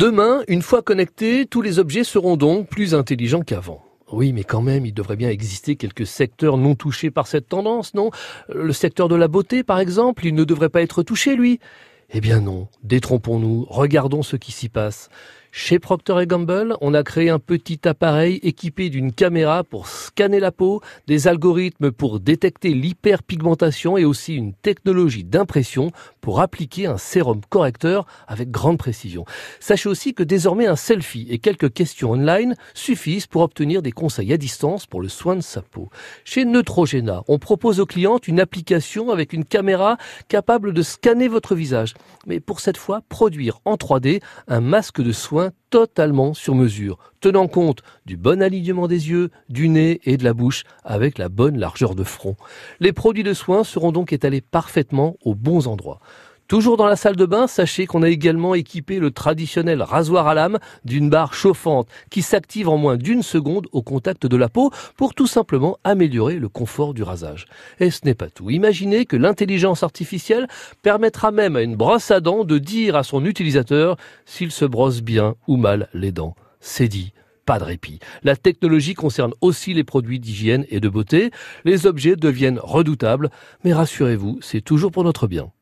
Demain, une fois connectés, tous les objets seront donc plus intelligents qu'avant. Oui, mais quand même, il devrait bien exister quelques secteurs non touchés par cette tendance, non? Le secteur de la beauté, par exemple, il ne devrait pas être touché, lui? Eh bien non, détrompons-nous, regardons ce qui s'y passe. Chez Procter Gamble, on a créé un petit appareil équipé d'une caméra pour scanner la peau, des algorithmes pour détecter l'hyperpigmentation et aussi une technologie d'impression pour appliquer un sérum correcteur avec grande précision. Sachez aussi que désormais un selfie et quelques questions online suffisent pour obtenir des conseils à distance pour le soin de sa peau. Chez Neutrogena, on propose aux clientes une application avec une caméra capable de scanner votre visage, mais pour cette fois produire en 3D un masque de totalement sur mesure, tenant compte du bon alignement des yeux, du nez et de la bouche, avec la bonne largeur de front. Les produits de soins seront donc étalés parfaitement aux bons endroits. Toujours dans la salle de bain, sachez qu'on a également équipé le traditionnel rasoir à lame d'une barre chauffante qui s'active en moins d'une seconde au contact de la peau pour tout simplement améliorer le confort du rasage. Et ce n'est pas tout. Imaginez que l'intelligence artificielle permettra même à une brosse à dents de dire à son utilisateur s'il se brosse bien ou mal les dents. C'est dit pas de répit. La technologie concerne aussi les produits d'hygiène et de beauté. Les objets deviennent redoutables, mais rassurez-vous, c'est toujours pour notre bien.